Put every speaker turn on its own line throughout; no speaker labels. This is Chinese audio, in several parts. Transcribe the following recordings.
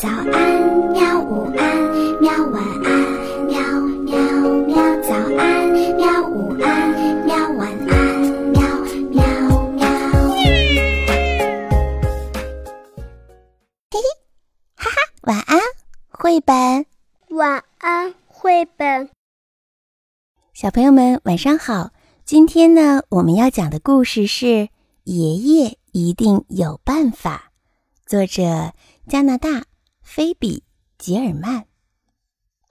早安，喵！午安，喵！晚安，喵喵喵！早安，喵！午安，喵！晚安，喵喵喵！
嘿嘿，哈哈，晚安，绘本。
晚安，绘本。
小朋友们，晚上好。今天呢，我们要讲的故事是《爷爷一定有办法》，作者加拿大。菲比·吉尔曼。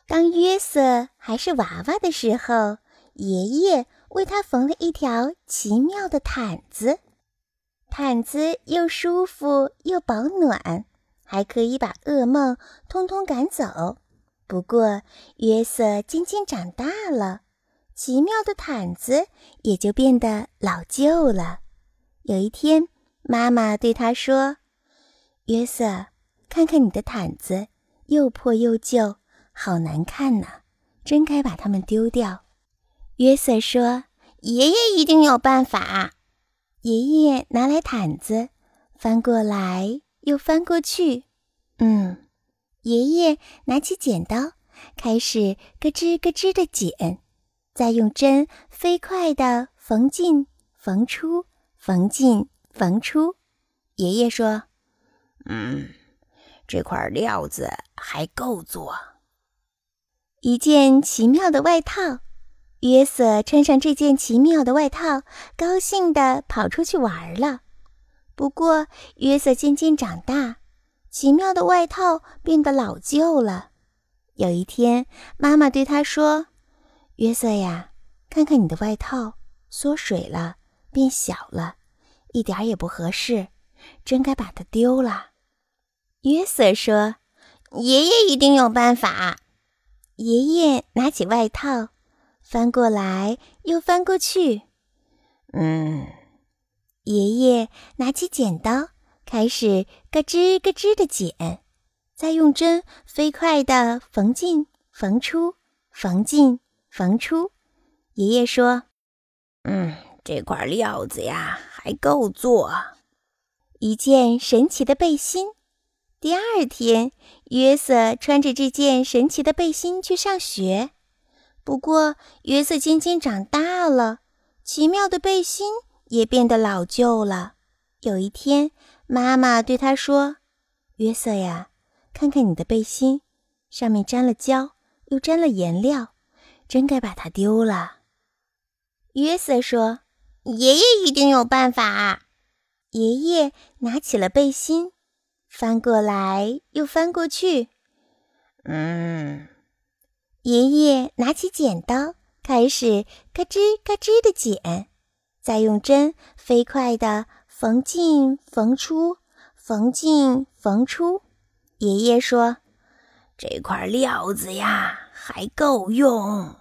当约瑟还是娃娃的时候，爷爷为他缝了一条奇妙的毯子。毯子又舒服又保暖，还可以把噩梦通通赶走。不过，约瑟渐渐长大了，奇妙的毯子也就变得老旧了。有一天，妈妈对他说：“约瑟。”看看你的毯子，又破又旧，好难看呐！真该把它们丢掉。约瑟说：“爷爷一定有办法。”爷爷拿来毯子，翻过来又翻过去。嗯，爷爷拿起剪刀，开始咯吱咯吱的剪，再用针飞快地缝进、缝出、缝进、缝出。爷爷说：“
嗯。”这块料子还够做
一件奇妙的外套。约瑟穿上这件奇妙的外套，高兴地跑出去玩了。不过，约瑟渐渐长大，奇妙的外套变得老旧了。有一天，妈妈对他说：“约瑟呀，看看你的外套，缩水了，变小了，一点也不合适，真该把它丢了。”约瑟说：“爷爷一定有办法。”爷爷拿起外套，翻过来又翻过去。
嗯，
爷爷拿起剪刀，开始咯吱咯吱的剪，再用针飞快的缝进、缝出、缝进、缝出。爷爷说：“
嗯，这块料子呀，还够做
一件神奇的背心。”第二天，约瑟穿着这件神奇的背心去上学。不过，约瑟渐渐长大了，奇妙的背心也变得老旧了。有一天，妈妈对他说：“约瑟呀，看看你的背心，上面沾了胶，又沾了颜料，真该把它丢了。”约瑟说：“爷爷一定有办法。”爷爷拿起了背心。翻过来又翻过去，
嗯，
爷爷拿起剪刀，开始咯吱咯吱的剪，再用针飞快地缝进缝出，缝进缝出。爷爷说：“
这块料子呀，还够用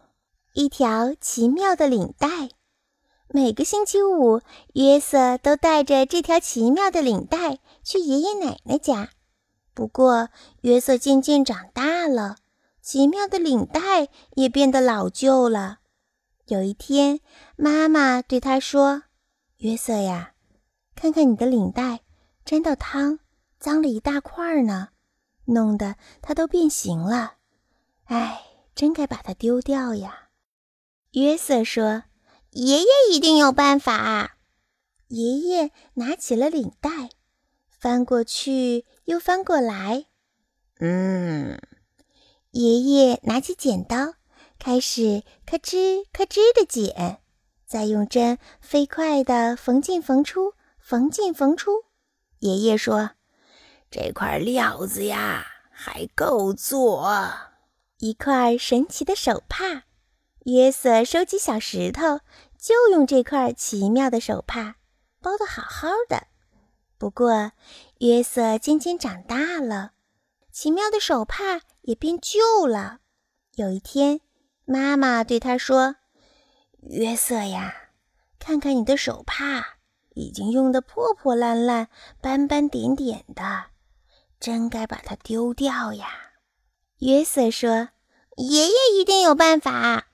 一条奇妙的领带。”每个星期五，约瑟都带着这条奇妙的领带去爷爷奶奶家。不过，约瑟渐渐长大了，奇妙的领带也变得老旧了。有一天，妈妈对他说：“约瑟呀，看看你的领带，沾到汤，脏了一大块呢，弄得它都变形了。哎，真该把它丢掉呀。”约瑟说。爷爷一定有办法。爷爷拿起了领带，翻过去又翻过来。
嗯，
爷爷拿起剪刀，开始咔吱咔吱的剪，再用针飞快的缝进缝出，缝进缝出。爷爷说：“
这块料子呀，还够做
一块神奇的手帕。”约瑟收集小石头，就用这块奇妙的手帕包得好好的。不过，约瑟渐渐长大了，奇妙的手帕也变旧了。有一天，妈妈对他说：“约瑟呀，看看你的手帕，已经用得破破烂烂、斑斑点点的，真该把它丢掉呀。”约瑟说：“爷爷一定有办法。”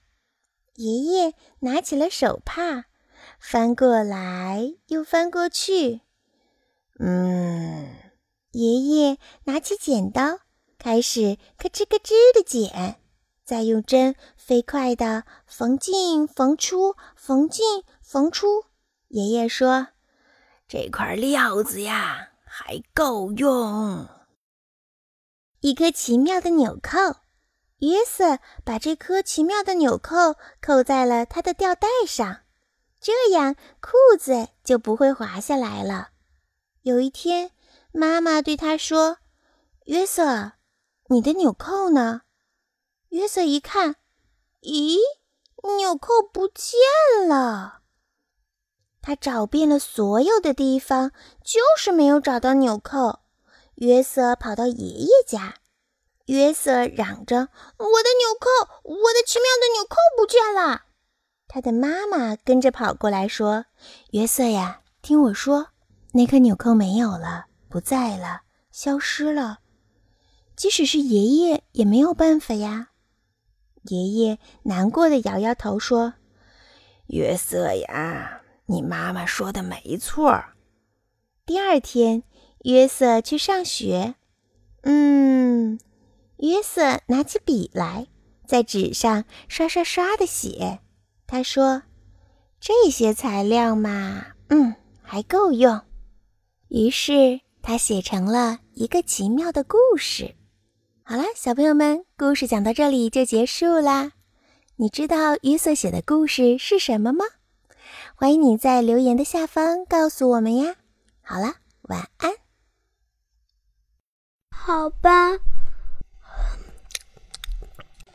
爷爷拿起了手帕，翻过来又翻过去。
嗯，
爷爷拿起剪刀，开始咯吱咯吱的剪，再用针飞快地缝进缝出，缝进缝出。爷爷说：“
这块料子呀，还够用。”
一颗奇妙的纽扣，约瑟把这颗奇妙的纽扣扣在了他的吊带上，这样裤子就不会滑下来了。有一天，妈妈对他说：“约瑟，你的纽扣呢？”约瑟一看，咦，纽扣不见了。他找遍了所有的地方，就是没有找到纽扣。约瑟跑到爷爷家，约瑟嚷着：“我的纽扣，我的奇妙的纽扣不见了！”他的妈妈跟着跑过来，说：“约瑟呀，听我说，那颗纽扣没有了，不在了，消失了。即使是爷爷也没有办法呀。”爷爷难过的摇摇头说：“
约瑟呀，你妈妈说的没错。”
第二天。约瑟去上学。嗯，约瑟拿起笔来，在纸上刷刷刷的写。他说：“这些材料嘛，嗯，还够用。”于是他写成了一个奇妙的故事。好了，小朋友们，故事讲到这里就结束啦。你知道约瑟写的故事是什么吗？欢迎你在留言的下方告诉我们呀。好了，晚安。
好吧，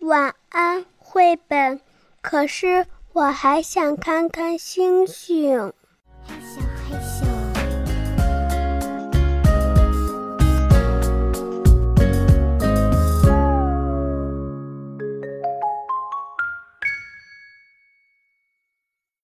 晚安，绘本。可是我还想看看星星。